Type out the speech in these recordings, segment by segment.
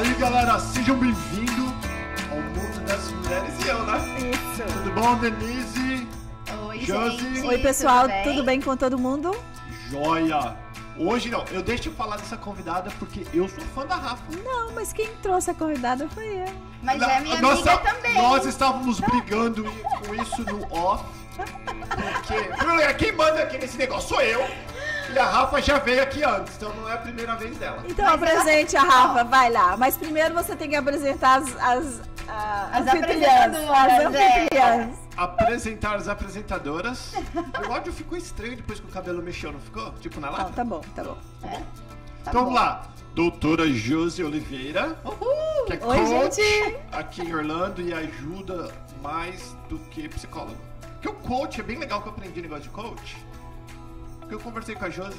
Aí, galera, sejam bem-vindos ao mundo das mulheres e eu, né? Isso. Tudo bom, Denise? Oi, Josi. gente. Oi, pessoal, tudo tudo bem? com todo mundo? Joia! Hoje não, eu deixo eu falar dessa convidada porque eu sou fã da Rafa. Não, mas quem trouxe a convidada foi eu. Mas Na- é minha nós amiga também. Nós estávamos brigando com isso no off. Porque primeiro, quem manda aqui nesse negócio sou eu. E a Rafa já veio aqui antes, então não é a primeira vez dela. Então Mas apresente a Rafa, vai lá. Mas primeiro você tem que apresentar as, as, As anfitriãs, apresentadoras, As anfitriãs. Apresentar as apresentadoras. O áudio ficou estranho depois que o cabelo mexeu, não ficou? Tipo na Não, lata? tá bom, tá bom. Tá então bom. vamos lá. Doutora Josi Oliveira, Uhul. que é Oi, coach gente. aqui em Orlando e ajuda mais do que psicólogo. Porque o coach é bem legal que eu aprendi negócio de coach. Porque eu conversei com a Josi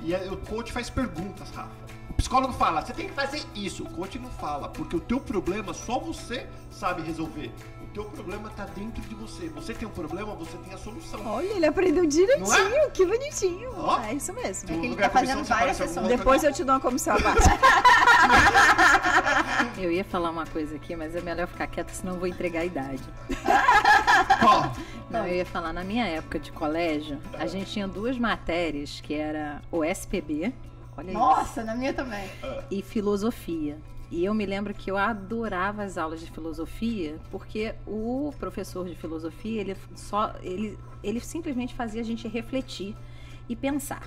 e o coach faz perguntas, Rafa. O psicólogo fala, você tem que fazer isso. O coach não fala, porque o teu problema só você sabe resolver. O teu problema tá dentro de você. Você tem um problema, você tem a solução. Olha, ele aprendeu direitinho, é? que bonitinho. Ó. É isso mesmo. que ele tá fazendo você várias sessões. Depois eu te dou uma comissão abaixo. Eu ia falar uma coisa aqui, mas é melhor ficar quieta, senão eu vou entregar a idade. Qual? Não, eu ia falar, na minha época de colégio, a gente tinha duas matérias, que era o SPB, olha isso, Nossa, na minha também. e filosofia. E eu me lembro que eu adorava as aulas de filosofia, porque o professor de filosofia, ele só ele, ele simplesmente fazia a gente refletir e pensar.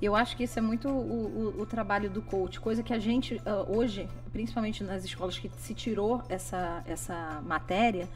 E eu acho que isso é muito o, o- o trabalho do coach, coisa que a gente ah, hoje, principalmente nas escolas que se tirou essa, essa matéria,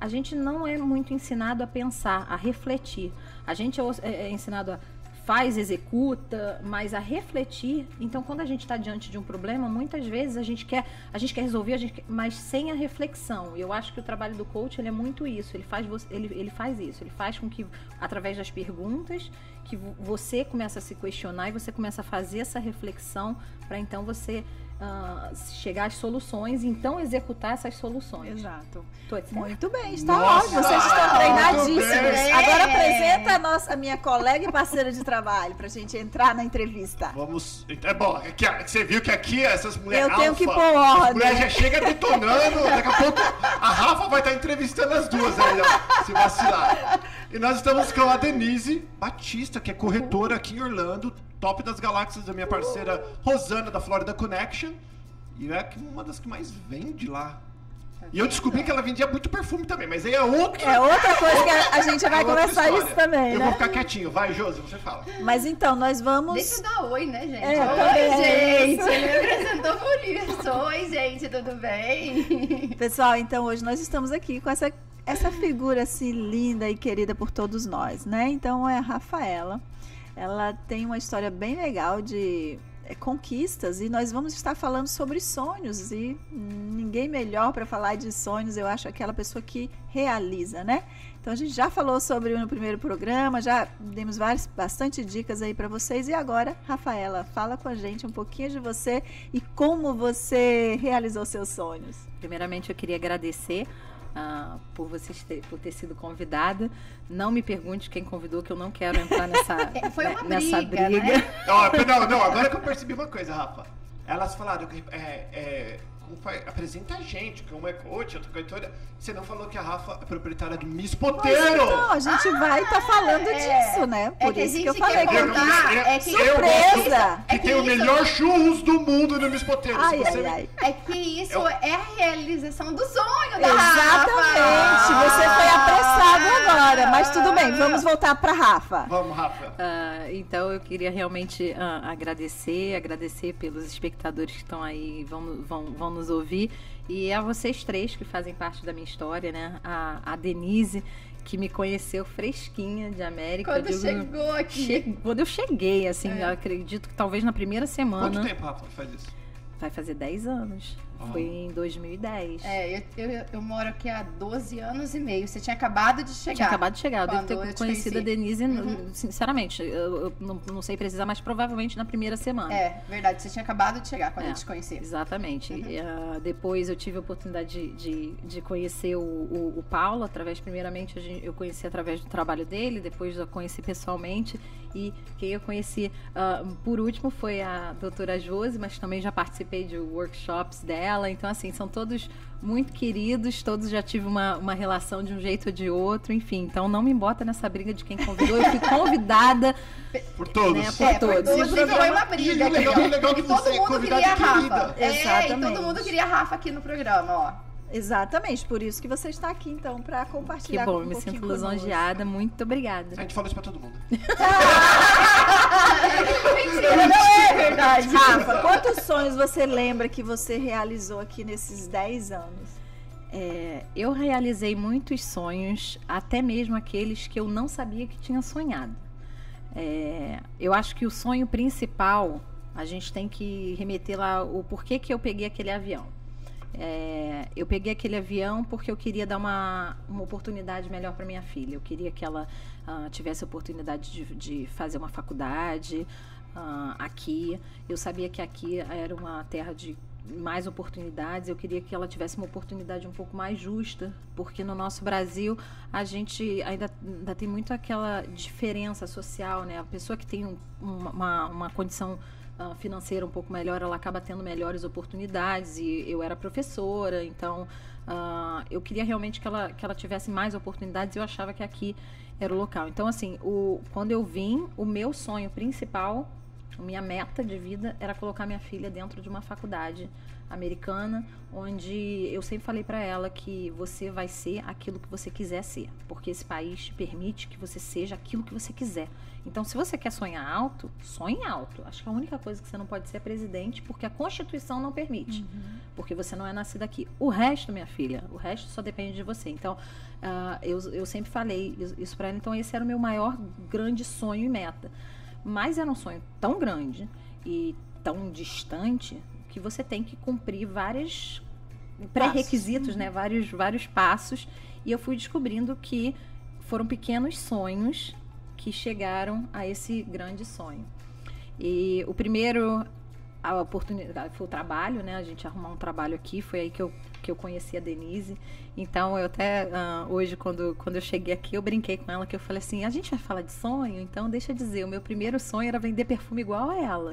a gente não é muito ensinado a pensar, a refletir. A gente é, é- é ensinado a faz, executa, mas a refletir. Então, quando a gente está diante de um problema, muitas vezes a gente quer, a gente quer resolver, a gente quer- mas sem a reflexão. Eu acho que o trabalho do coach ele é muito isso. Ele faz, ele, ele faz isso. Ele faz com que, através das perguntas, que vo- você começa a se questionar e você começa a fazer essa reflexão para então você ah, chegar às soluções e então executar essas soluções. Exato. Muito bem, está ótimo. Vocês estão treinadíssimos. Agora apresenta a, nossa, a minha colega e parceira de trabalho pra gente entrar na entrevista. Vamos. É bom, aqui, você viu que aqui essas mulheres. Eu tenho alfa, que pôr ordem. As mulheres já chega detonando. Daqui a pouco a Rafa vai estar entrevistando as duas aí, ó. Se vacilar. E nós estamos com a Denise Batista, que é corretora aqui em Orlando, top das galáxias da minha parceira Rosana da Florida Connection. E é uma das que mais vende lá. E eu descobri que ela vendia muito perfume também, mas aí é outra. É outra coisa que a, a gente vai é conversar isso também, Eu né? vou ficar quietinho. Vai, Josi, você fala. Mas então, nós vamos. Deixa eu dar oi, né, gente? É, oi, também. gente. Ele me apresentou por isso. Oi, gente, tudo bem? Pessoal, então hoje nós estamos aqui com essa, essa figura assim linda e querida por todos nós, né? Então é a Rafaela. Ela tem uma história bem legal de é, conquistas e nós vamos estar falando sobre sonhos e ninguém melhor para falar de sonhos, eu acho aquela pessoa que realiza, né? Então a gente já falou sobre no primeiro programa, já demos várias, bastante dicas aí para vocês e agora, Rafaela, fala com a gente um pouquinho de você e como você realizou seus sonhos. Primeiramente, eu queria agradecer ah, por vocês ter, por ter sido convidada. Não me pergunte quem convidou, que eu não quero entrar nessa, É, foi uma nessa briga, briga. né? Ó, não, não, agora que eu percebi uma coisa, Rafa. Elas falaram que é, é, como apresenta a gente, que uma é coach, outra corretora. Você não falou que a Rafa é proprietária do Miss Pois Poteiro! então, a gente vai estar falando é. disso, né? É Por que a isso que eu gente falei quer que eu contar, é que- Surpresa! que É que tem o melhor churros do mundo no Miss Poteiro. Ai, ai, ai. É que isso Eu- é a realização do sonho da Exatamente! Rafa. Você foi apressado agora, mas tudo bem, vamos voltar para Rafa. Vamos, Rafa. Ah, então eu queria realmente ah, agradecer, agradecer pelos espectadores que estão aí, vão, vão, vão nos ouvir. E a vocês três que fazem parte da minha história, né? A, a Denise, que me conheceu fresquinha de América. Quando digo, chegou aqui. che- Quando eu cheguei, assim, É. eu acredito que talvez na primeira semana. Quanto tempo, Rafa, faz isso? Vai fazer 10 anos. Foi em 2010. É, eu, eu, eu moro aqui há 12 anos e meio. Você tinha acabado de chegar. Tinha acabado de chegar. Eu devo ter eu te conhecido a. Denise, Uhum. sinceramente. Eu, eu não, não sei precisar, mas provavelmente na primeira semana. É, verdade. Você tinha acabado de chegar quando É. eu te conheci. Exatamente. Uhum. E, ah, depois eu tive a oportunidade de, de, de conhecer o, o, o Paulo, através, primeiramente, a gente- eu conheci através do trabalho dele, depois eu conheci pessoalmente. E quem eu conheci ah, por último foi a doutora Josi, mas também já participei de workshops dela. Então, assim, são todos muito queridos, todos já tive uma, uma relação de um jeito ou de outro, enfim. Então, não me bota nessa briga de quem convidou. Eu fui convidada Por todos. Né, por É, por todos. todos E e foi uma briga. e legal- aqui, o legal que E todo você é mundo queria a Rafa. querida. É, e Exatamente. todo mundo queria a Rafa aqui no programa, ó. Exatamente, por isso que você está aqui, então, para Que compartilhar bom, um eu me sinto lisonjeada. Muito obrigada. A gente fala isso pra todo mundo. Mentira, não é verdade. Rafa, quantos sonhos você lembra que você realizou aqui nesses 10 anos? É, eu realizei muitos sonhos, até mesmo aqueles que eu não sabia que tinha sonhado. É, eu acho que o sonho principal, a gente tem que remeter lá o porquê que eu peguei aquele avião. É, eu peguei aquele avião porque eu queria dar uma, uma oportunidade melhor para minha filha. Eu queria que ela ah, tivesse a oportunidade de, de fazer uma faculdade ah, aqui. Eu sabia que aqui era uma terra de mais oportunidades. Eu queria que ela tivesse uma oportunidade um pouco mais justa, porque no nosso Brasil a gente ainda, ainda tem muito aquela diferença social, né? A pessoa que tem um- uma, uma condição financeira um pouco melhor, ela acaba tendo melhores oportunidades. E eu era professora, então ah, eu queria realmente que ela, que ela tivesse mais oportunidades. E eu achava que aqui era o local. Então, assim, o, quando eu vim, o meu sonho principal, minha meta de vida era colocar minha filha dentro de uma faculdade americana, onde eu sempre falei para ela que você vai ser aquilo que você quiser ser, porque esse país te permite que você seja aquilo que você quiser. Então, se você quer sonhar alto, sonhe alto. Acho que a única coisa que você não pode ser é presidente, porque a Constituição não permite, porque você não é nascida aqui. O resto, minha filha, o resto só depende de você. Então, ah, eu, eu sempre falei isso para ela. Então, esse era o meu maior grande sonho e meta. Mas era um sonho tão grande e tão distante que você tem que cumprir vários pré-requisitos, né? Vários, vários passos. E eu fui descobrindo que foram pequenos sonhos que chegaram a esse grande sonho. E o primeiro, a oportunidade, foi o trabalho, né? A gente arrumar um trabalho aqui, foi aí que eu, que eu conheci a Denise. Então, eu até, ah, hoje, quando, quando eu cheguei aqui, eu brinquei com ela, que eu falei assim, a gente vai falar de sonho? Então, deixa eu dizer, o meu primeiro sonho era vender perfume igual a ela.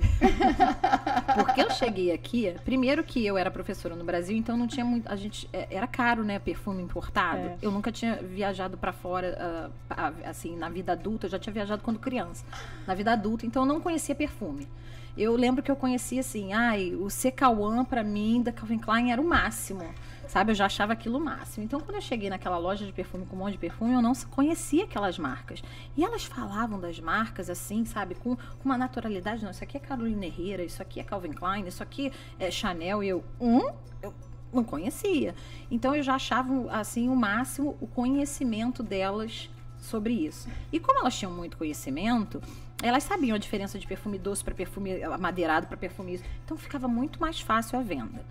Porque eu cheguei aqui, primeiro que eu era professora no Brasil, então não tinha muito, a gente, é, era caro, né, perfume importado. É. Eu nunca tinha viajado pra fora, ah, assim, na vida adulta, eu já tinha viajado quando criança. Na vida adulta, então eu não conhecia perfume. Eu lembro que eu conhecia assim, ai, o CK1 pra mim da Calvin Klein era o máximo. Sabe, eu já achava aquilo o máximo. Então, quando eu cheguei naquela loja de perfume com um monte de perfume, eu não conhecia aquelas marcas. E elas falavam das marcas assim, sabe, com, com uma naturalidade. Não, isso aqui é Carolina Herrera, isso aqui é Calvin Klein, isso aqui é Chanel. E eu, hum? Eu não conhecia. Então, eu já achava, assim, o máximo o conhecimento delas sobre isso. E como elas tinham muito conhecimento, elas sabiam a diferença de perfume doce para perfume amadeirado para perfume isso. Então ficava muito mais fácil a venda.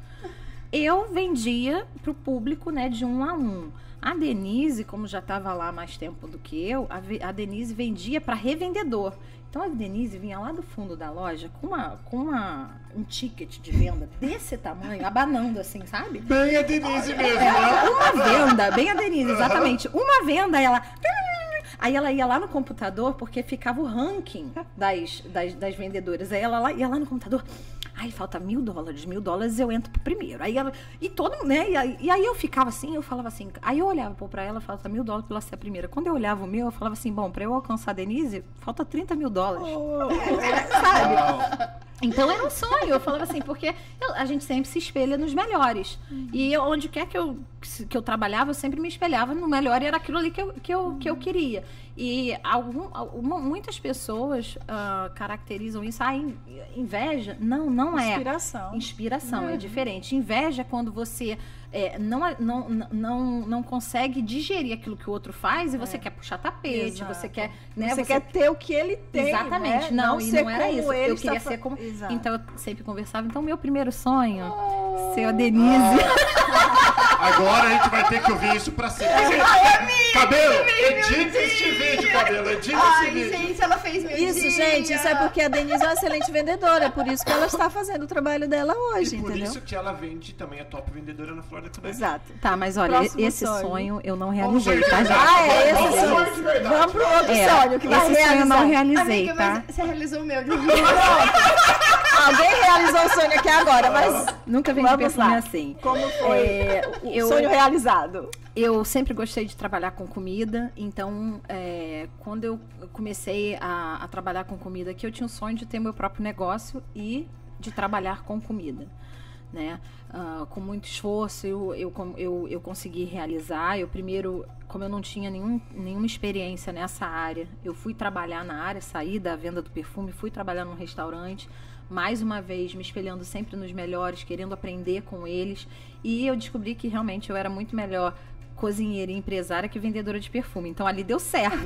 Eu vendia para o público, né, de um a um. A Denise, como já estava lá mais tempo do que eu, a Denise vendia para revendedor. Então a Denise vinha lá do fundo da loja com uma com uma um ticket de venda desse tamanho, abanando assim, sabe? Bem a Denise mesmo, É, né? uma venda, bem a Denise, exatamente. Uma venda, ela. Aí ela ia lá no computador, porque ficava o ranking das, das, das vendedoras. Aí ela lá, ia lá no computador. Aí falta mil dólares, mil dólares eu entro pro primeiro. Aí ela. E todo mundo, né? E aí, e aí eu ficava assim, eu falava assim. Aí eu olhava pô, pra ela, falta mil dólares pra ela ser a primeira. Quando eu olhava o meu, eu falava assim: bom, pra eu alcançar a Denise, falta 30 mil dólares. Sabe? Então era um sonho. Eu falava assim, porque eu- a gente sempre se espelha nos melhores. E eu, onde quer que eu, que eu trabalhava, eu sempre me espelhava no melhor e era aquilo ali que eu, que eu, que eu queria. E algum, alguma- muitas pessoas ah, caracterizam isso. Ah, in- inveja? Não, não é. Inspiração. Inspiração é diferente. Inveja é quando você é, não, não, não, não consegue digerir aquilo que o outro faz e você quer puxar tapete, Exato. você quer. Né, você, quer ter o que ele tem. Exatamente, né? não, e ser não era como isso. ele Eu queria fa- ser como. Exato. Então eu sempre conversava. Então, meu primeiro sonho, ser a Denise. Agora a gente vai ter que ouvir isso pra sempre. Cabelo, edita este vídeo, cabelo, edita esse Ai, vídeo. gente, ela fez meu Isso, dia. gente, isso é porque a Denise é uma excelente vendedora, é por isso que ela está fazendo o trabalho dela hoje, E por entendeu? isso que ela vende também a top vendedora na Exato. Tá, mas olha, Próximo esse sonho. sonho. eu não Vamos realizei, tá, gente? Ah, é esse Vamos sonho. verdade. Vamos pro outro É, sonho que vai esse sonho eu não realizar. realizei, Amiga, tá? você realizou o meu de Alguém realizou o sonho aqui agora, mas Nunca Vamos perfume lá. assim. como foi É, o eu- sonho realizado? Eu sempre gostei de trabalhar com comida, então é, quando eu comecei a, a trabalhar com comida aqui, eu tinha o sonho de ter meu próprio negócio e de trabalhar com comida. Né? Ah, com muito esforço eu, eu, eu, eu consegui realizar. Eu primeiro, como eu não tinha nenhum, nenhuma experiência nessa área, eu fui trabalhar na área, saí da venda do perfume, fui trabalhar num restaurante, mais uma vez me espelhando sempre nos melhores, querendo aprender com eles. E eu descobri que realmente eu era muito melhor cozinheira e empresária que vendedora de perfume. Então ali deu certo.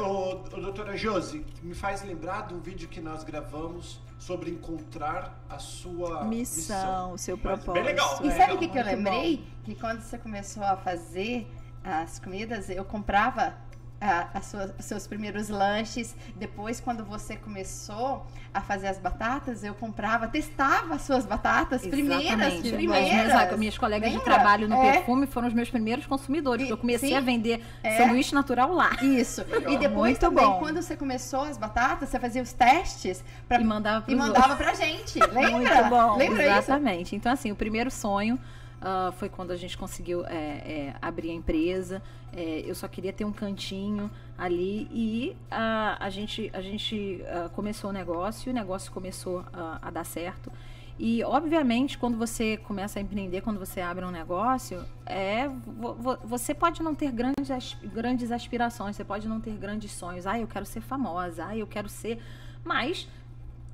Ô, ô, doutora Josi, me faz lembrar de um vídeo que nós gravamos sobre encontrar a sua Missão, o seu propósito. Bem legal. E é, sabe o que, que eu lembrei? Que quando você começou a fazer as comidas, eu comprava as suas- os seus primeiros lanches. Depois, quando você começou a fazer as batatas, eu comprava, testava as suas batatas primeiras, Exatamente. primeiras. As minhas, minhas colegas de Lembra? trabalho no É. perfume foram os meus primeiros consumidores. E- eu comecei sim. a vender É. sanduíche natural lá. Isso. E depois Muito também, bom. quando você começou as batatas, você fazia os testes pra, E mandava e mandava pra gente. Lembra? Muito bom. Lembra isso? Exatamente. Então, assim, o primeiro sonho ah, foi quando a gente conseguiu é, é, abrir a empresa. É, eu só queria ter um cantinho ali e ah, a gente, a gente ah, começou o negócio e o negócio começou ah, a dar certo. E, obviamente, quando você começa a empreender, quando você abre um negócio, é, vo- vo- você pode não ter grandes, grandes aspirações, você pode não ter grandes sonhos. Ah, eu quero ser famosa, ah, eu quero ser. Mas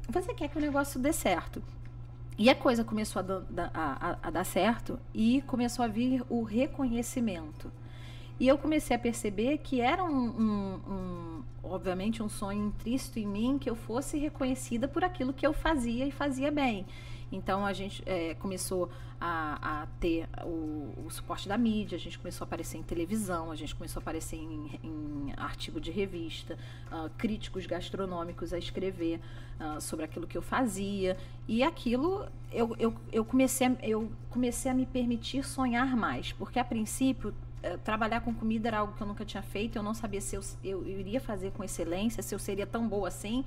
você quer que o negócio dê certo. E a coisa começou a, a- a dar certo e começou a vir o reconhecimento. E eu comecei a perceber que era um, um- um- obviamente, um sonho intrínseco em mim que eu fosse reconhecida por aquilo que eu fazia e fazia bem. Então a gente eh, começou a, a ter o, o suporte da mídia, a gente começou a aparecer em televisão, a gente começou a aparecer em, em artigo de revista, ah, críticos gastronômicos a escrever ah, sobre aquilo que eu fazia. E aquilo eu, eu, eu, comecei a, eu comecei a me permitir sonhar mais, porque a princípio trabalhar com comida era algo que eu nunca tinha feito, eu não sabia se eu, eu, eu iria fazer com excelência, se eu seria tão boa assim.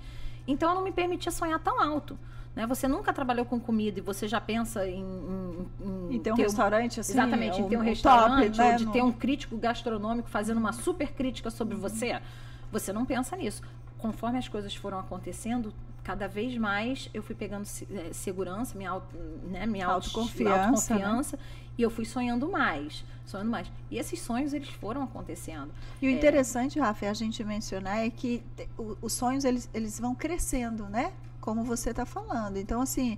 Então eu não me permitia sonhar tão alto. Né? Você nunca trabalhou com comida e você já pensa em, em, em E ter um ter restaurante assim. Exatamente, em ter um, top, restaurante né, ou de ter um crítico gastronômico fazendo uma super crítica sobre você. Você não pensa nisso. Conforme as coisas foram acontecendo, cada vez mais eu fui pegando eh, segurança, minha, auto, né, minha auto- Autoconfiança, autoconfiança, e eu fui sonhando mais, sonhando mais. E esses sonhos eles foram acontecendo. E o interessante, Rafa, é a gente mencionar é que o- os sonhos eles, eles vão crescendo, né? Como você está falando. Então, assim,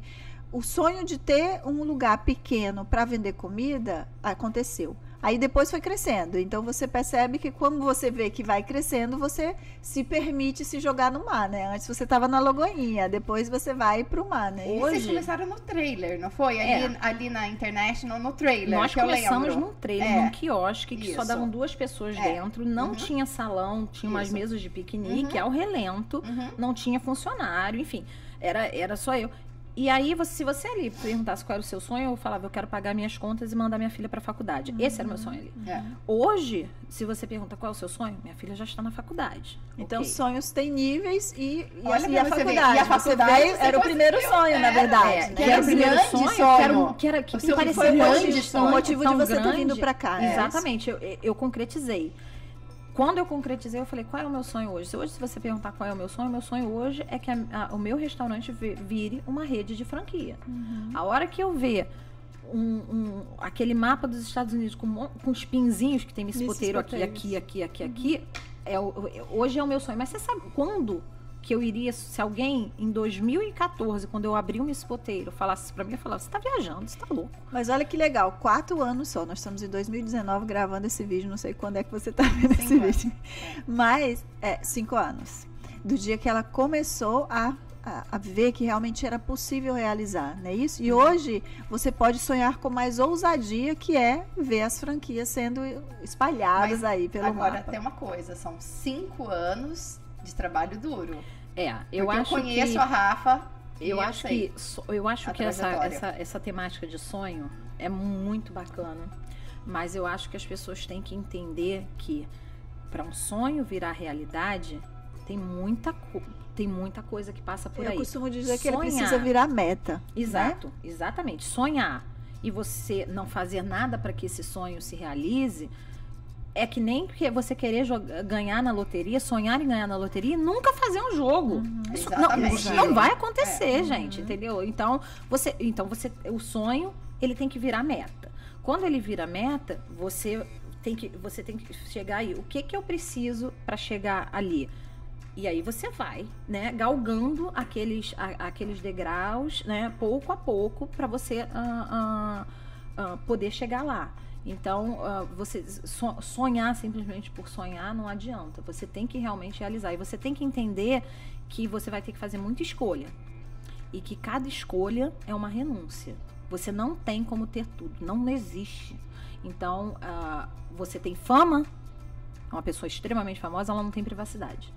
o sonho de ter um lugar pequeno para vender comida aconteceu. Aí depois foi crescendo. Então você percebe que quando você vê que vai crescendo, você se permite se jogar no mar, né? Antes você estava na Lagoinha, depois você vai para o mar, né? E vocês Hoje- começaram no trailer, não foi? Ali, É. ali na International, no trailer. Nós que eu começamos num trailer, É. num quiosque, que só Isso. davam duas pessoas É. dentro, não Uhum. tinha salão, tinha umas Isso. mesas de piquenique ao relento, Uhum. não tinha funcionário, enfim, era, era só eu. E aí, você- se você ali perguntasse qual era o seu sonho, eu falava, eu quero pagar minhas contas e mandar minha filha para a faculdade. Esse era o meu sonho ali. É. Hoje, se você pergunta qual é o seu sonho, minha filha já está na faculdade. Então, Ok. sonhos têm níveis e, e, Olha a, e a faculdade. e a faculdade veio, era o primeiro sonho, na é, verdade. É, né? que era o primeiro grande sonho, sonho. que era, um- que era que O parecia foi grande sonho. O motivo de você ter grande. vindo pra cá, né? Exatamente, eu, eu concretizei. Quando eu concretizei, eu falei, qual é o meu sonho hoje? Se hoje, se você perguntar qual é o meu sonho, o meu sonho hoje é que a- a- o meu restaurante vi- vire uma rede de franquia. A hora que eu ver um, um- aquele mapa dos Estados Unidos com, com os pinzinhos que tem Miss Poteiro aqui, aqui, aqui, aqui, aqui, é o- hoje é o meu sonho. Mas você sabe quando que eu iria, se alguém em 2014, quando eu abri o Miss Poteiro, falasse isso pra mim, eu falava, você tá viajando, você tá louco. Mas olha que legal, quatro anos só. Nós estamos em 2019 gravando esse vídeo, não sei quando é que você tá vendo Cinco esse anos. vídeo. Mas, é, cinco anos. Do dia que ela começou a, a, a ver que realmente era possível realizar, não é isso? E hoje você pode sonhar com mais ousadia, que é ver as franquias sendo espalhadas Mas aí pelo Agora mapa. tem uma coisa, são cinco anos de trabalho duro. É, eu Porque acho eu conheço que... a Rafa. e Eu acho sei. que, eu acho que essa, essa, essa temática de sonho é muito bacana, mas eu acho que as pessoas têm que entender que para um sonho virar realidade tem muita, tem muita coisa que passa por Eu aí. costumo dizer que ele Sonhar. precisa virar meta. né? Exato, exatamente. Sonhar e você não fazer nada para que esse sonho se realize é que nem que você querer jogar- ganhar na loteria, sonhar em ganhar na loteria e nunca fazer um jogo. Isso não, não vai acontecer, É. gente, entendeu? Então, você, então você, o sonho, ele tem que virar meta. Quando ele vira meta, você tem que, você tem que chegar aí. O que que eu preciso para chegar ali? E aí você vai, né, galgando aqueles, a- aqueles degraus, né, pouco a pouco, para você ah, ah, ah, poder chegar lá. Então, ah, você so- sonhar simplesmente por sonhar não adianta. Você tem que realmente realizar. E você tem que entender que você vai ter que fazer muita escolha. E que cada escolha é uma renúncia. Você não tem como ter tudo. Não existe. Então, ah, você tem fama, uma pessoa extremamente famosa, ela não tem privacidade.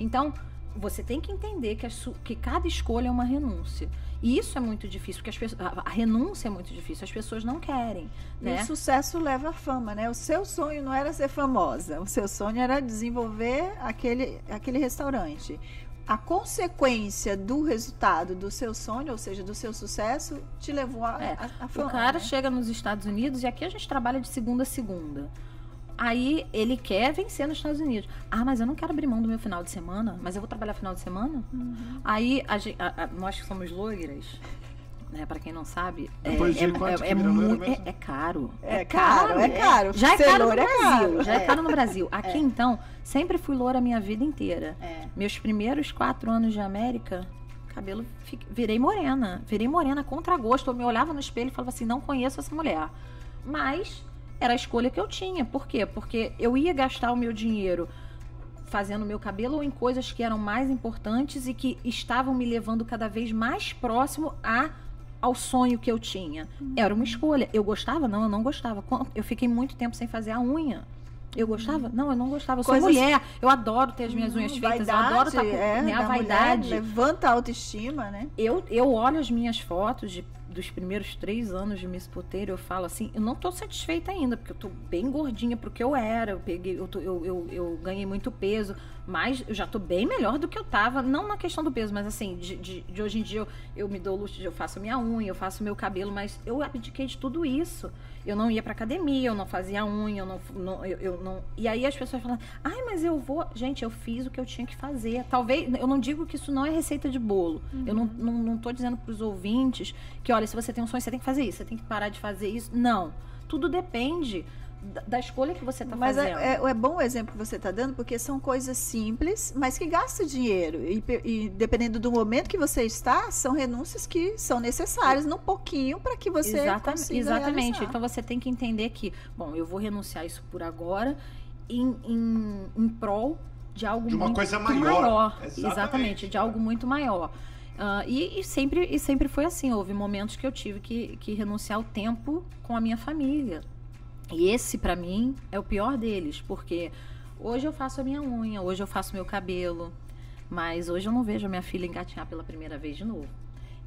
Então, você tem que entender que, que cada escolha é uma renúncia. E isso é muito difícil, porque as pessoas, a, a renúncia é muito difícil, as pessoas não querem. E Né? o sucesso leva à fama, né? O seu sonho não era ser famosa, o seu sonho era desenvolver aquele, aquele restaurante. A consequência do resultado do seu sonho, ou seja, do seu sucesso, te levou a, É, a, a O fama. cara né? chega nos Estados Unidos e aqui a gente trabalha de segunda a segunda. Aí ele quer vencer nos Estados Unidos. Ah, mas eu não quero abrir mão do meu final de semana, mas eu vou trabalhar final de semana? Uhum. Aí a a- a- nós que somos loiras, né, para quem não sabe, é, é, é, é vira loira mui- mesmo? é- é caro. É caro, é caro. Já é Ser caro no é Brasil. caro. Já é caro no Brasil. Aqui, então, sempre fui loura a minha vida inteira. É. Meus primeiros quatro anos de América, cabelo, virei morena. Virei morena contra gosto. Eu me olhava no espelho e falava assim, não conheço essa mulher. Mas era a escolha que eu tinha. Por quê? Porque eu ia gastar o meu dinheiro fazendo meu cabelo ou em coisas que eram mais importantes e que estavam me levando cada vez mais próximo a ao sonho que eu tinha. Era uma escolha. Eu gostava? Não, eu não gostava. Eu fiquei muito tempo sem fazer a unha. Eu gostava? Não, eu não gostava. Eu sou Coisas- mulher. Eu adoro ter as minhas unhas Hum, feitas. eu adoro estar com é, né, a da mulher, vaidade. levanta a autoestima, né? Eu, eu olho as minhas fotos de- dos primeiros três anos de Miss Poteiro, eu falo assim, eu não tô satisfeita ainda, porque eu tô bem gordinha pro que eu era, eu peguei, eu, tô- eu, eu, eu ganhei muito peso, mas eu já tô bem melhor do que eu tava, não na questão do peso, mas assim, de, de, de hoje em dia eu, eu me dou luxo de eu faço minha unha, eu faço meu cabelo, mas eu abdiquei de tudo isso. Eu não ia pra academia, eu não fazia unha, eu não, não- eu, eu não. E aí as pessoas falam, ai, mas eu vou. Gente, eu fiz o que eu tinha que fazer. Talvez, eu não digo que isso não é receita de bolo. Eu não, não, não tô dizendo pros ouvintes que, olha, se você tem um sonho, você tem que fazer isso, você tem que parar de fazer isso. Não. Tudo depende da, escolha que você tá Mas fazendo. é, é, é bom o exemplo que você está dando, porque são coisas simples, mas que gastam dinheiro. E, e dependendo do momento que você está, são renúncias que são necessárias, num pouquinho, para que você Exatamente, consiga exatamente. realizar. Então você tem que entender que, bom, eu vou renunciar isso por agora em, em, em prol de algo De uma muito coisa maior. Exatamente. Exatamente. de algo muito maior. Ah, e, e sempre, e sempre foi assim. Houve momentos que eu tive que, que renunciar ao tempo com a minha família. E esse, pra mim, é o pior deles, porque hoje eu faço a minha unha, hoje eu faço meu cabelo, mas hoje eu não vejo a minha filha engatinhar pela primeira vez de novo.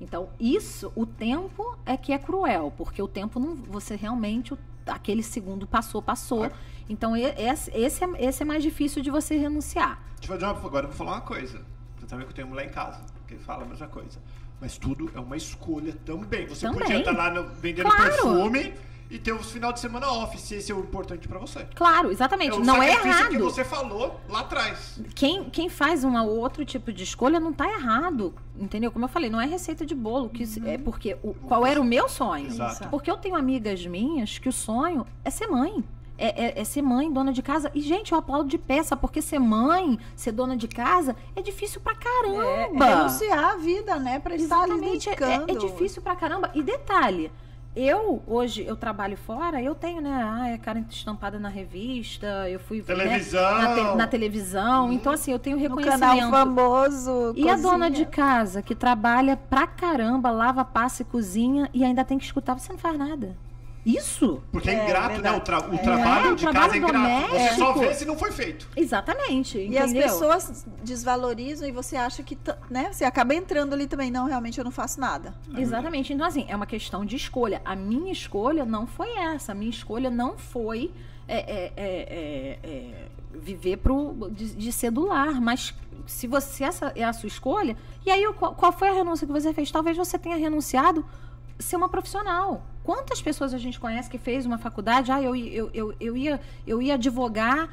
Então, isso, o tempo é que é cruel, porque o tempo não. Você realmente, aquele segundo passou, passou. Então, esse, esse, é, esse é mais difícil de você renunciar. Deixa eu fazer uma, agora eu vou falar uma coisa. Você também que eu tenho mulher em casa, que fala a mesma coisa. Mas tudo é uma escolha também. Você Também. podia estar lá no- vendendo Claro. perfume e ter os final de semana off, se esse é o importante pra você. Claro, exatamente. o não é sacrifício que errado. você falou lá atrás. Quem, quem faz um outro tipo de escolha não tá errado. Entendeu? Como eu falei, não é receita de bolo. Que isso- É porque o, qual era o meu sonho? Exato. Porque eu tenho amigas minhas que o sonho é ser mãe. é, é- é ser mãe, dona de casa. E, gente, eu aplaudo de peça, porque ser mãe, ser dona de casa, é difícil pra É, caramba. renunciar à vida, né? Pra estar ali Exatamente, é, dedicando. é difícil pra caramba. E detalhe, eu hoje eu trabalho fora, eu tenho, né, ah, é cara estampada na revista, eu fui né, Televisão. na, te- na televisão, então assim, eu tenho No reconhecimento. canal famoso. E a cozinha. dona de casa que trabalha pra caramba, lava, passa e cozinha e ainda tem que escutar, você não faz nada. Isso? Porque é, É, ingrato, verdade. né? O, tra- o É, trabalho o de trabalho casa é ingrato. Você só vê se não foi feito. Exatamente. E as entendeu? pessoas desvalorizam e você acha que, né? Você acaba entrando ali também, não, realmente eu não faço nada. Exatamente. Então, assim, é uma questão de escolha. A minha escolha não foi essa. A minha escolha não foi é, é, é, é, é, viver pro, de, de ser do lar. Mas se você essa é a sua escolha, e aí qual, qual foi a renúncia que você fez? Talvez você tenha renunciado ser uma profissional. Quantas pessoas a gente conhece que fez uma faculdade? Ah, eu, eu, eu, eu, ia, eu ia advogar,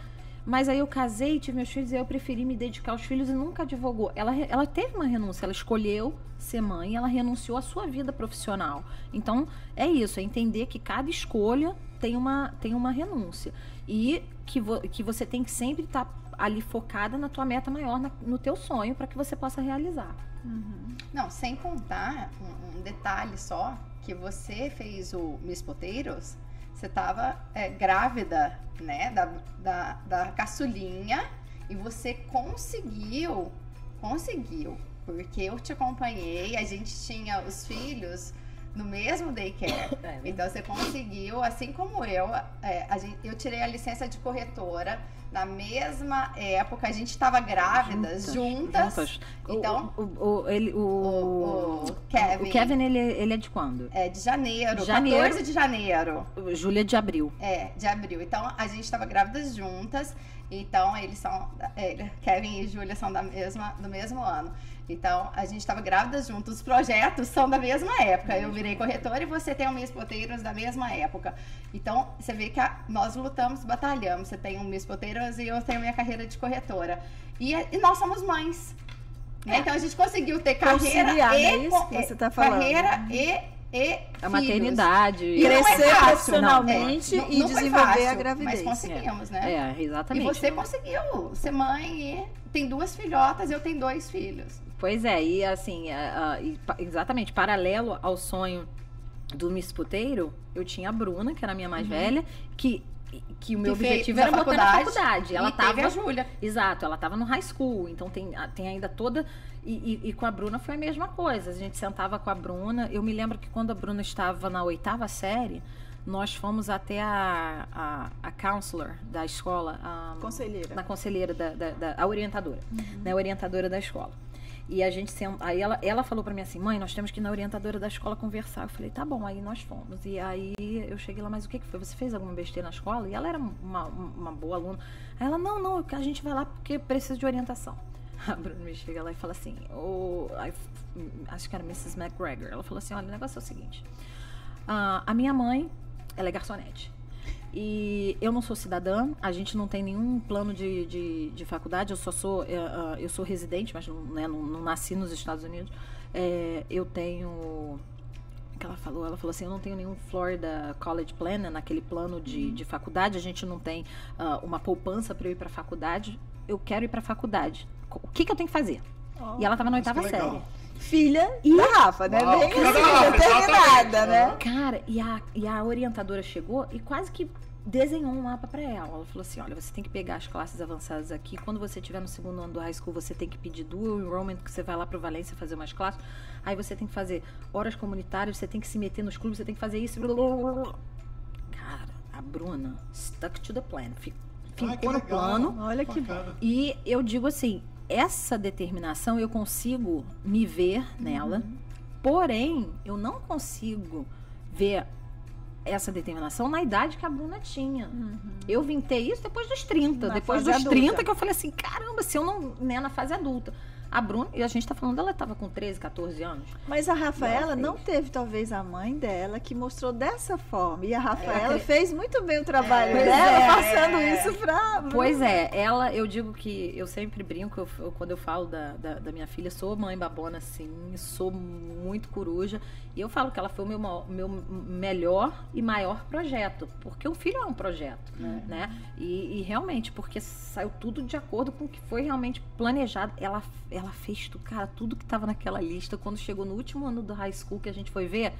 mas aí eu casei, tive meus filhos e eu preferi me dedicar aos filhos e nunca advogou. Ela, ela teve uma renúncia, ela escolheu ser mãe, ela renunciou à sua vida profissional. Então, é isso, é entender que cada escolha tem uma, tem uma renúncia. E que, vo, que você tem que sempre estar ali focada na tua meta maior, na- no teu sonho, para que você possa realizar. Não, sem contar um, um detalhe só, que você fez o Miss Poteiros, você tava é, grávida, né, da, da, da caçulinha, e você conseguiu, conseguiu, porque eu te acompanhei, a gente tinha os filhos no mesmo daycare. Então você conseguiu, assim como eu, é, a gente- eu tirei a licença de corretora na mesma época, a gente estava grávidas, juntas. juntas. Então, o, o, o- ele, o, o, o Kevin, o Kevin, ele, ele é de quando? é de janeiro, Janeiro. 14 de janeiro. Júlia de abril. É, de abril. Então a gente estava grávidas juntas. Então eles são. é, Kevin e Júlia são da mesma, do mesmo ano. Então a gente estava grávidas juntos. Os projetos são da mesma época. Eu virei corretora e você tem o Miss Poteiros da mesma época. Então você vê que a- nós lutamos, batalhamos. Você tem o Miss Poteiros e eu tenho minha carreira de corretora. E, e nós somos mães. né? Então a gente conseguiu ter carreira Conciliar, e, é isso que você tá falando? carreira e e A filhos. maternidade. E é Crescer fácil, profissionalmente não. É, e não foi desenvolver fácil, a gravidez. Mas conseguimos, né? É, E exatamente. você conseguiu ser mãe e tem duas filhotas, eu tenho dois filhos. Pois é, e assim, a- a- e pa- exatamente, paralelo ao sonho do Miss Puteiro, eu tinha a Bruna, que era a minha mais velha, que, que o meu Uhum. Que fez objetivo a era botar na faculdade. Ela e teve tava. a Júlia. Exato, ela tava no high school, então tem, a- tem ainda toda. E, e- e com a Bruna foi a mesma coisa. A gente sentava com a Bruna. Eu me lembro que quando a Bruna estava na oitava série, nós fomos até a, a, a counselor da escola. a- Conselheira. na conselheira da, da- da- a orientadora, né, a orientadora da escola. E a gente sent... aí ela, ela falou pra mim assim, mãe, nós temos que ir na orientadora da escola conversar. Eu falei, tá bom, aí nós fomos. E aí eu cheguei lá, mas o que que foi? Você fez alguma besteira na escola? E ela era uma, uma boa aluna. Aí ela, não, não, a gente vai lá porque precisa de orientação. A Bruna me chega lá e fala assim, o, acho que era Mrs. McGregor. Ela falou assim, olha, o negócio é o seguinte. ah, a minha mãe, ela é garçonete. E eu não sou cidadã, a gente não tem nenhum plano de, de, de faculdade, eu só sou, eh, ah, eu sou residente, mas não, né, não, não nasci nos Estados Unidos. Eh, eu tenho. O que ela falou? Ela falou assim: eu não tenho nenhum Florida College Plan, né, naquele plano de, de faculdade, a gente não tem ah, uma poupança para eu ir para faculdade. Eu quero ir para faculdade. O que, que eu tenho que fazer? E ela estava na oitava série. Filha da Rafa, né? Uau, Bem assim, determinada, né? Cara, e a, e a orientadora chegou e quase que desenhou um mapa para ela. Ela falou assim: olha, você tem que pegar as classes avançadas aqui. Quando você estiver no segundo ano do high school, você tem que pedir dual enrollment, que você vai lá para Valência fazer umas classes. Aí você tem que fazer horas comunitárias, você tem que se meter nos clubes, você tem que fazer isso. blá, blá, blá, blá. Cara, a Bruna stuck to the plan. fi- Ai, Ficou no legal. plano. Olha que Bacana. E eu digo assim, essa determinação eu consigo me ver nela, Uhum. porém eu não consigo ver essa determinação na idade que a Bruna tinha. Eu vim ter isso depois dos 30, Uhum. Na depois dos adulta. 30 que eu falei assim, caramba, se eu não, né, na fase adulta. A Bruna, e a gente tá falando, ela tava com 13, 14 anos. Mas a Rafaela Ela não teve, talvez, a mãe dela que mostrou dessa forma. E a Rafaela acre- fez muito bem o trabalho Pois dela, é, passando é. isso pra. Pois é, ela, eu digo que eu sempre brinco eu- eu- quando eu falo da, da, da minha filha, sou mãe babona, sim, sou muito coruja. E eu falo que ela foi o meu, meu melhor e maior projeto. Porque o filho é um projeto, né? E, e realmente, porque saiu tudo de acordo com o que foi realmente planejado. Ela, ela fez tudo, cara, tudo que tava naquela lista. Quando chegou no último ano do high school que a gente foi ver,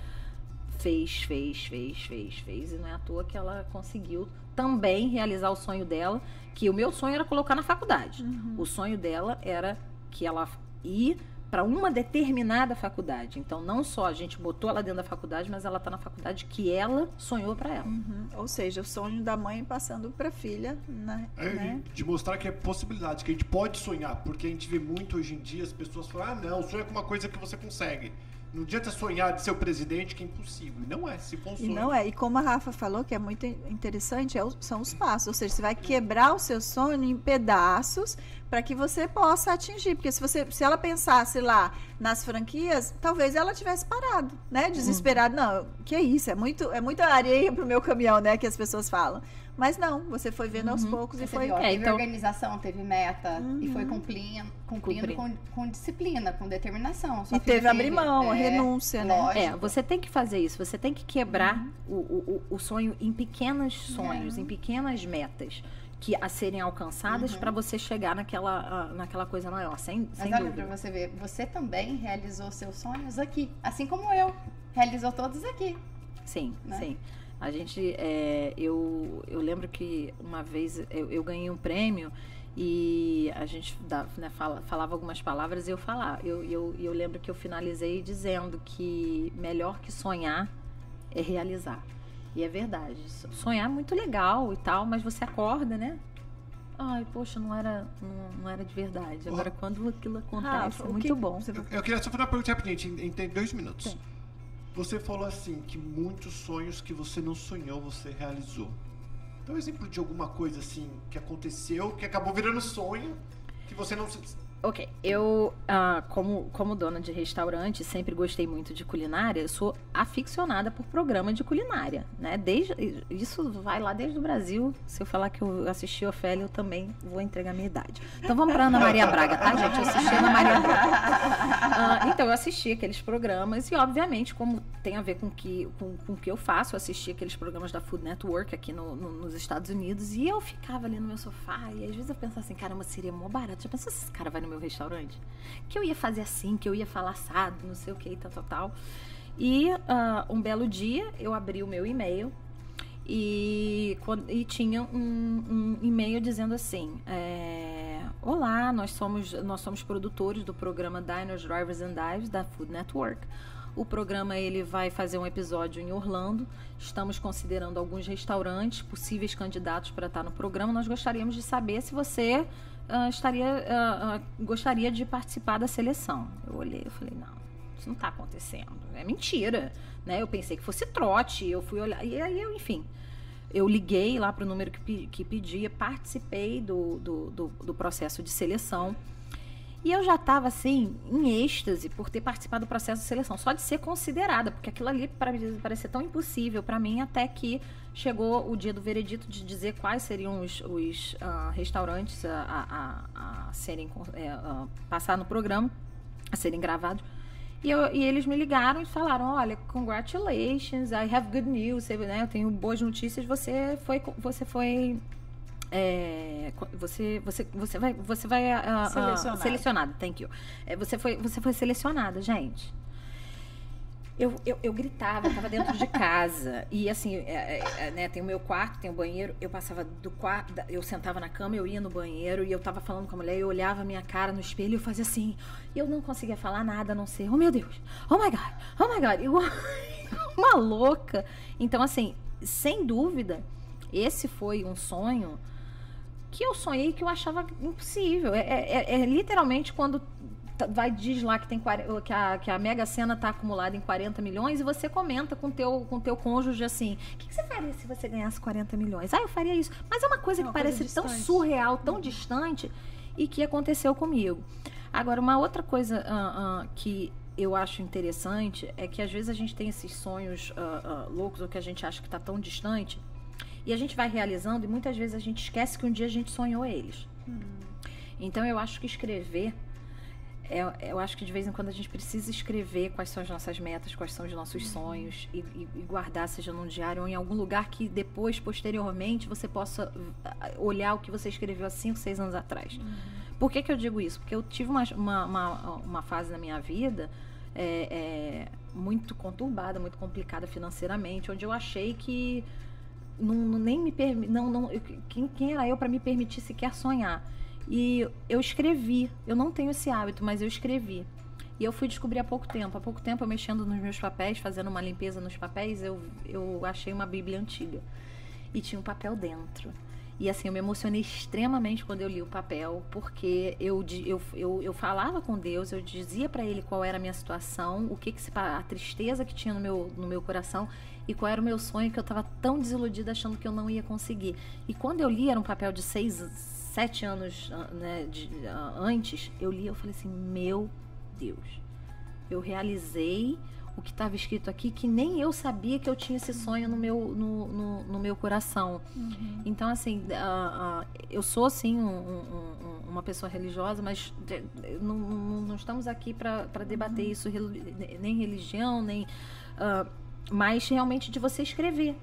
fez, fez, fez, fez, fez. E não é à toa que ela conseguiu também realizar o sonho dela, que o meu sonho era colocar na faculdade. O sonho dela era que ela ir para uma determinada faculdade. Então, não só a gente botou ela dentro da faculdade, mas ela está na faculdade que ela sonhou para ela. Uhum. Ou seja, o sonho da mãe passando pra filha, né? É, né? De mostrar que é possibilidade, que a gente pode sonhar, porque a gente vê muito hoje em dia as pessoas falam, ah não, sonha com uma coisa que você consegue. Não adianta sonhar de ser o presidente, que é impossível. E não é, se for um E sonho. não é. E como a Rafa falou, que é muito interessante, é o- são os passos. Ou seja, você vai quebrar o seu sonho em pedaços para que você possa atingir. Porque se você, se ela pensasse lá nas franquias, talvez ela tivesse parado, né? Desesperada. Não, que é isso? É muito, é muita areia pro meu caminhão, né? Que as pessoas falam. Mas não, você foi vendo aos poucos e foi. viu, ó, É, teve então- organização, teve meta e foi cumprindo, cumprindo com, com disciplina, com determinação. Sua E teve abrir mão, a é, renúncia, né? lógico. É, você tem que fazer isso, você tem que quebrar o, o, o- o sonho em pequenos sonhos, em pequenas metas que a serem alcançadas para você chegar naquela, naquela coisa maior, sem, Mas sem olha dúvida. pra você ver, você também realizou seus sonhos aqui, assim como eu. Realizou todos aqui. Sim, né? sim. A gente, é, eu, eu lembro que uma vez eu, eu ganhei um prêmio e a gente né, fala- falava algumas palavras e eu falava. Eu, eu, eu lembro que eu finalizei dizendo que melhor que sonhar é realizar. E é verdade. Sonhar é muito legal e tal, mas você acorda, né? Ai, poxa, não era, não, não era de verdade. Agora, quando aquilo acontece, Rafa, é muito que- bom. Eu, eu queria só fazer uma pergunta rapidinho, tem- tem dois minutos. Sim. Você falou assim que muitos sonhos que você não sonhou, você realizou. Então, exemplo de alguma coisa assim que aconteceu, que acabou virando sonho, que você não. Ok, eu, ah, como, como dona de restaurante, sempre gostei muito de culinária. Eu sou aficionada por programa de culinária, né? Desde, isso vai lá desde o Brasil. Se eu falar que eu assisti Ofélia, eu também vou entregar minha idade. Então vamos para Ana Maria Braga, tá, gente? Eu assisti Ana Maria Braga. Ah, então eu assisti aqueles programas e, obviamente, como tem a ver com que, com, com o que eu faço, eu assisti aqueles programas da Food Network aqui no- no- nos Estados Unidos e eu ficava ali no meu sofá e às vezes eu pensava assim, caramba, seria mó barato. Já pensou se esse cara vai no meu restaurante? Que eu ia fazer assim, que eu ia falar assado, não sei o que, tal, tal, tal. E ah, um belo dia eu abri o meu e-mail e, e tinha um, um e-mail dizendo assim: é, Olá, nós somos, nós somos produtores do programa Diners, Drivers and Dives da Food Network. O programa ele vai fazer um episódio em Orlando. Estamos considerando alguns restaurantes possíveis candidatos para estar no programa. Nós gostaríamos de saber se você ah, estaria ah, gostaria de participar da seleção. Eu olhei, eu falei não, isso não está acontecendo. É mentira, né? Eu pensei que fosse trote. Eu fui olhar e aí eu, enfim, eu liguei lá para o número que, que pedia, participei do, do, do, do processo de seleção. E eu já estava assim, em êxtase por ter participado do processo de seleção, só de ser considerada, porque aquilo ali para mim parecia tão impossível para mim, até que chegou o dia do veredito de dizer quais seriam os, os, ah, restaurantes a, a, a- serem é, a passar no programa, a serem gravados. E, eu- e eles me ligaram e falaram: Olha, congratulations, I have good news, né, eu tenho boas notícias, você foi, você foi é, você, você, você vai, você vai ah, ah, selecionado, thank you. É, você foi, você foi selecionada, gente. Eu, eu, eu gritava, eu tava dentro de casa. E assim, é, é, é, né, tem o meu quarto, tem o banheiro. Eu passava do quarto, eu sentava na cama, eu ia no banheiro e eu tava falando com a mulher, eu olhava a minha cara no espelho e eu fazia assim. E eu não conseguia falar nada a não ser, oh meu Deus, oh my God, oh my God, igual uma louca. Então, assim, sem dúvida, esse foi um sonho que eu sonhei que eu achava impossível. É, é- é- é literalmente quando vai diz lá que tem que a, que a Mega Sena está acumulada em 40 milhões e você comenta com teu com teu cônjuge assim: "O que, que você faria se você ganhasse 40 milhões?" "Ah, eu faria isso". Mas é uma coisa É que uma coisa parece tão distante. surreal, tão distante e que aconteceu comigo. Agora, uma outra coisa ah, ah, que eu acho interessante é que às vezes a gente tem esses sonhos ah, loucos ou que a gente acha que está tão distante e a gente vai realizando e muitas vezes a gente esquece que um dia a gente sonhou eles. Então eu acho que escrever é- eu acho que de vez em quando a gente precisa escrever quais são as nossas metas, quais são os nossos sonhos e, e- e guardar, seja num diário ou em algum lugar que depois, posteriormente, você possa ah, olhar o que você escreveu há 5, 6 anos atrás. Por que, que eu digo isso? Porque eu tive uma, uma, uma, uma fase na minha vida é, é, muito conturbada, muito complicada financeiramente, onde eu achei que não, não- nem me permi não, não quem, quem era eu para me permitir sequer sonhar? E eu escrevi. Eu não tenho esse hábito, mas eu escrevi. E eu fui descobrir há pouco tempo. Há pouco tempo, eu mexendo nos meus papéis, fazendo uma limpeza nos papéis, eu, eu achei uma Bíblia antiga. E tinha um papel dentro. E assim, eu me emocionei extremamente quando eu li o papel, porque eu, eu, eu, eu falava com Deus, eu dizia para ele qual era a minha situação, o que, que se a tristeza que tinha no meu, no meu coração e qual era o meu sonho que eu estava tão desiludida achando que eu não ia conseguir. E quando eu li, era um papel de seis, sete anos ah, né, de- ah, antes, eu li, eu falei assim, meu Deus, eu realizei o que estava escrito aqui, que nem eu sabia que eu tinha esse sonho no meu, no, no, no meu coração. Então, assim, ah, ah, eu sou, assim, um- um- um- uma pessoa religiosa, mas não, não- não estamos aqui para debater isso, reli- nem religião, nem. ah, mas realmente de você escrever.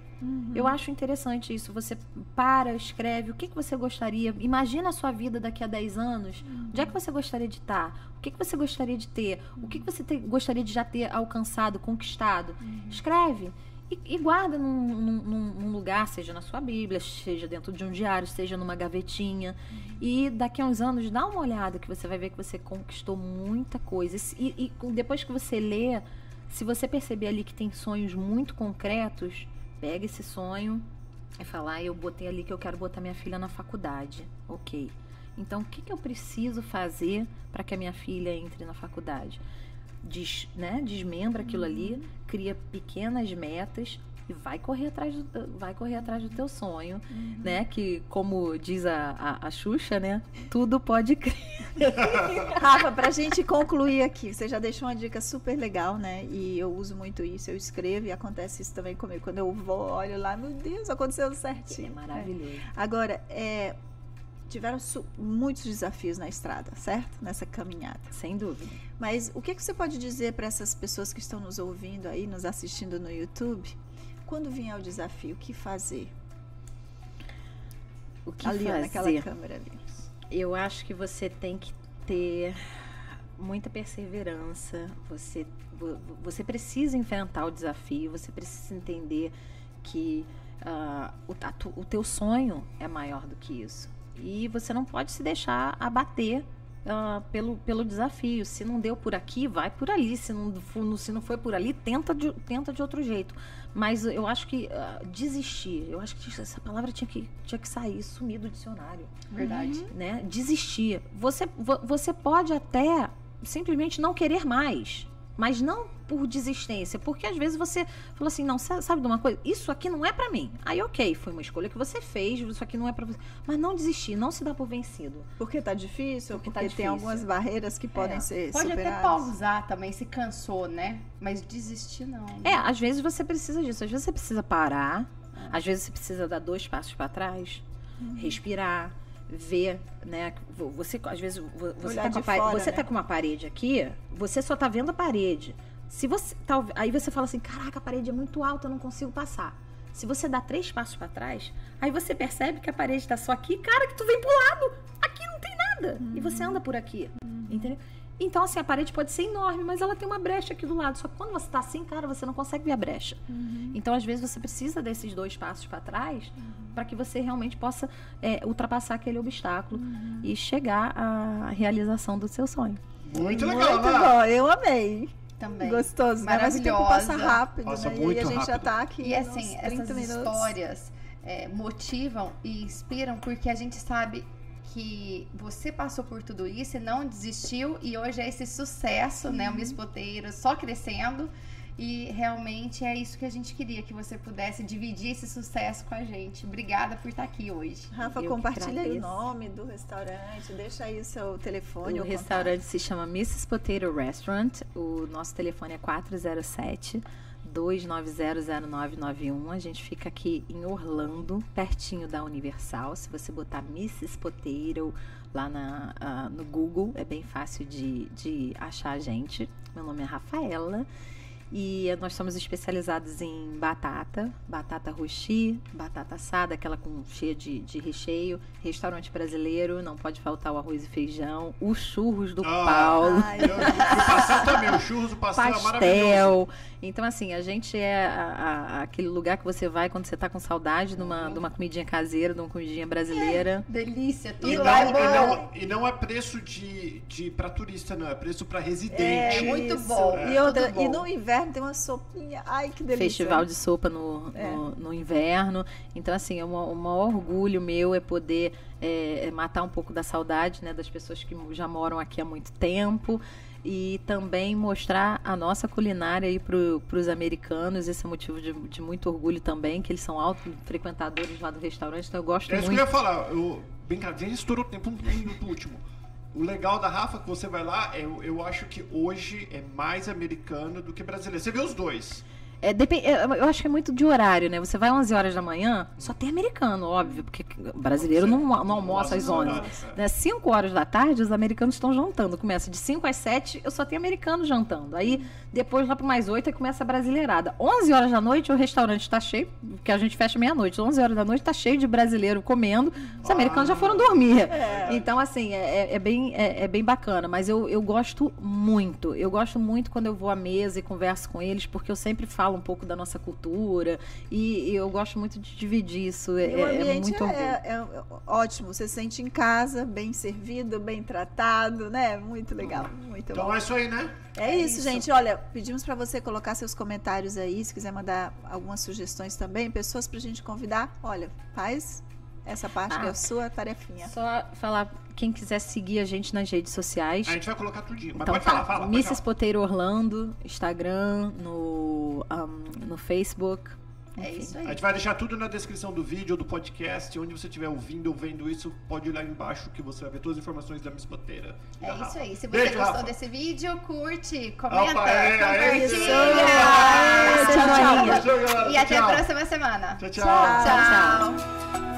Eu acho interessante isso. Você para, escreve o que, que você gostaria. Imagina a sua vida daqui a 10 anos. Onde é que você gostaria de estar? O que, que você gostaria de ter? O que, que você te- gostaria de já ter alcançado, conquistado? Escreve. E, e guarda num, num- num- lugar, seja na sua Bíblia, seja dentro de um diário, seja numa gavetinha. E daqui a uns anos, dá uma olhada que você vai ver que você conquistou muita coisa. E, e- depois que você lê, se você perceber ali que tem sonhos muito concretos, pega esse sonho e fala, ah, eu botei ali que eu quero botar minha filha na faculdade. Ok. Então, o que, que eu preciso fazer para que a minha filha entre na faculdade? Des, né, desmembra aquilo ali, cria pequenas metas vai correr atrás do, vai correr atrás do teu sonho, né? Que, como diz a, a, a Xuxa, né? Tudo pode crer. Rafa, pra gente concluir aqui, você já deixou uma dica super legal, né? E eu uso muito isso, eu escrevo e acontece isso também comigo. Quando eu vou, olho lá, meu Deus, aconteceu É certinho. maravilhoso. Agora, é, tiveram muitos desafios na estrada, certo? Nessa caminhada. Sem dúvida. Mas o que, que você pode dizer para essas pessoas que estão nos ouvindo aí, nos assistindo no YouTube? Quando vier o desafio, o que fazer? O que ali, fazer? naquela câmera ali. Eu acho que você tem que ter muita perseverança. Você, vo- você precisa enfrentar o desafio. Você precisa entender que ah, o, a o teu sonho é maior do que isso. E você não pode se deixar abater ah, pelo, pelo desafio. Se não deu por aqui, vai por ali. Se não, se não foi por ali, tenta de, tenta de outro jeito. Mas eu acho que ah, desistir, eu acho que essa palavra tinha que, tinha que sair, sumir do dicionário Verdade. né? Desistir. Você, vo- você pode até simplesmente não querer mais, mas não por desistência, porque às vezes você falou assim, não, sa- sabe de uma coisa? Isso aqui não é pra mim. Aí, ok, foi uma escolha que você fez, isso aqui não é pra você. Mas não desistir, não se dá por vencido. Porque tá difícil, Porque porque, tá tem difícil. algumas barreiras que podem É. ser Pode até superadas. pausar também, se cansou, né? Mas desistir não. né? É, às vezes você precisa disso, às vezes você precisa parar, às vezes você precisa dar dois passos pra trás, respirar, ver, né? Vo- Você às vezes vo- você, Olhar tá com, fora, você né? tá com uma parede aqui, você só tá vendo a parede. Se você tal- aí você fala assim, caraca, a parede é muito alta, eu não consigo passar. Se você dá três passos pra trás, aí você percebe que a parede tá só aqui, cara, que tu vem pro lado, aqui não tem nada. E você anda por aqui, entendeu? Então, assim, a parede pode ser enorme, mas ela tem uma brecha aqui do lado. Só que quando você tá assim, cara, você não consegue ver a brecha. Então, às vezes, você precisa desses dois passos para trás para que você realmente possa é, ultrapassar aquele obstáculo e chegar à realização do seu sonho. Muito legal, Muito né? bom, eu amei. Também. Gostoso, né? Mas o tempo passa rápido, Passa né? e muito aí a gente já rápido. tá aqui E assim, uns 30 essas minutos. histórias é, motivam e inspiram porque a gente sabe que você passou por tudo isso e não desistiu e hoje é esse sucesso, né? O Miss Poteiro só crescendo E realmente é isso que a gente queria, que você pudesse dividir esse sucesso com a gente. Obrigada por estar aqui hoje. Rafa, Eu compartilha aí o nome do restaurante, deixa aí o seu telefone. O restaurante se chama Mrs. Potato Restaurant. O nosso telefone é 407 2900991. A gente fica aqui em Orlando, pertinho da Universal. Se você botar Mrs. Potato lá na, ah, no Google, é bem fácil de, de achar a gente. Meu nome é Rafaela. E nós somos especializados em batata, batata roxi, batata assada, aquela com cheia de, de recheio, restaurante brasileiro, não pode faltar o arroz e feijão, os churros do Ah, Paulo, Ai, Eu- o pastel também, o churros, o pastel, é maravilhoso. pastel. Então, assim, a gente é a- a- aquele lugar que você vai quando você tá com saudade de uma, de uma comidinha caseira, de uma comidinha brasileira. Delícia, tudo E lá é não, bom. e, não, e não é preço de, de para turista, não. É preço para residente. É muito bom. E, outra, e no inverno tem uma sopinha. Ai, que delícia. Festival de sopa no, É. no, no inverno. Então, assim, é um, um maior orgulho meu é poder é, é matar um pouco da saudade né, das pessoas que já moram aqui há muito tempo. E também mostrar a nossa culinária aí para os americanos. Esse é motivo de, de muito orgulho também, que eles são alto frequentadores lá do restaurante. Então eu gosto É isso que eu muito. ia falar. Eu, bem, cara, já estourou o tempo um minuto último. O legal da Rafa, que você vai lá, é, eu, acho que hoje é mais americano do que brasileiro. Você vê os dois. É, é, eu acho que é muito de horário, né? Você vai 11 horas da manhã, só tem americano, óbvio, porque brasileiro não, não almoça às 11. É. Né? 5 horas da tarde, os americanos estão jantando. Começa de 5 às 7, eu só tenho americano jantando. Aí, depois, lá para mais 8, aí começa a brasileirada. 11 horas da noite, o restaurante está cheio, porque a gente fecha meia-noite. 11 horas da noite, está cheio de brasileiro comendo. Os americanos já foram dormir. Então, assim, é, é- é bem, é, é bem bacana. Mas eu, eu gosto muito. Eu gosto muito quando eu vou à mesa e converso com eles, porque eu sempre falo um pouco da nossa cultura. E, e eu gosto muito de dividir isso. É, o é- é muito orgulho. é, é ótimo. Você se sente em casa, bem servido, bem tratado, né? Muito legal, muito Então bom. é isso aí, né? É isso, isso. gente. Olha, pedimos para você colocar seus comentários aí, se quiser mandar algumas sugestões também, pessoas pra gente convidar. Olha, faz essa parte que é Ah. a sua tarefinha. Só falar, quem quiser seguir a gente nas redes sociais. A gente vai colocar tudinho. Mas Então pode tá, falar, fala. Mrs. falar. Poteiro Orlando, Instagram, no, um, no Facebook. É enfim. isso A aí. gente vai deixar tudo na descrição do vídeo ou do podcast. Onde você estiver ouvindo ou vendo isso, pode ir lá embaixo que você vai ver todas as informações da Miss Poteira. É isso Rafa. aí. Se você Beijo, gostou Rafa. desse vídeo, curte, comenta, Opa, é, é compartilha. isso. Aê, Tchau, tchau. E até Tchau. a próxima semana. Tchau, tchau. Tchau. Tchau.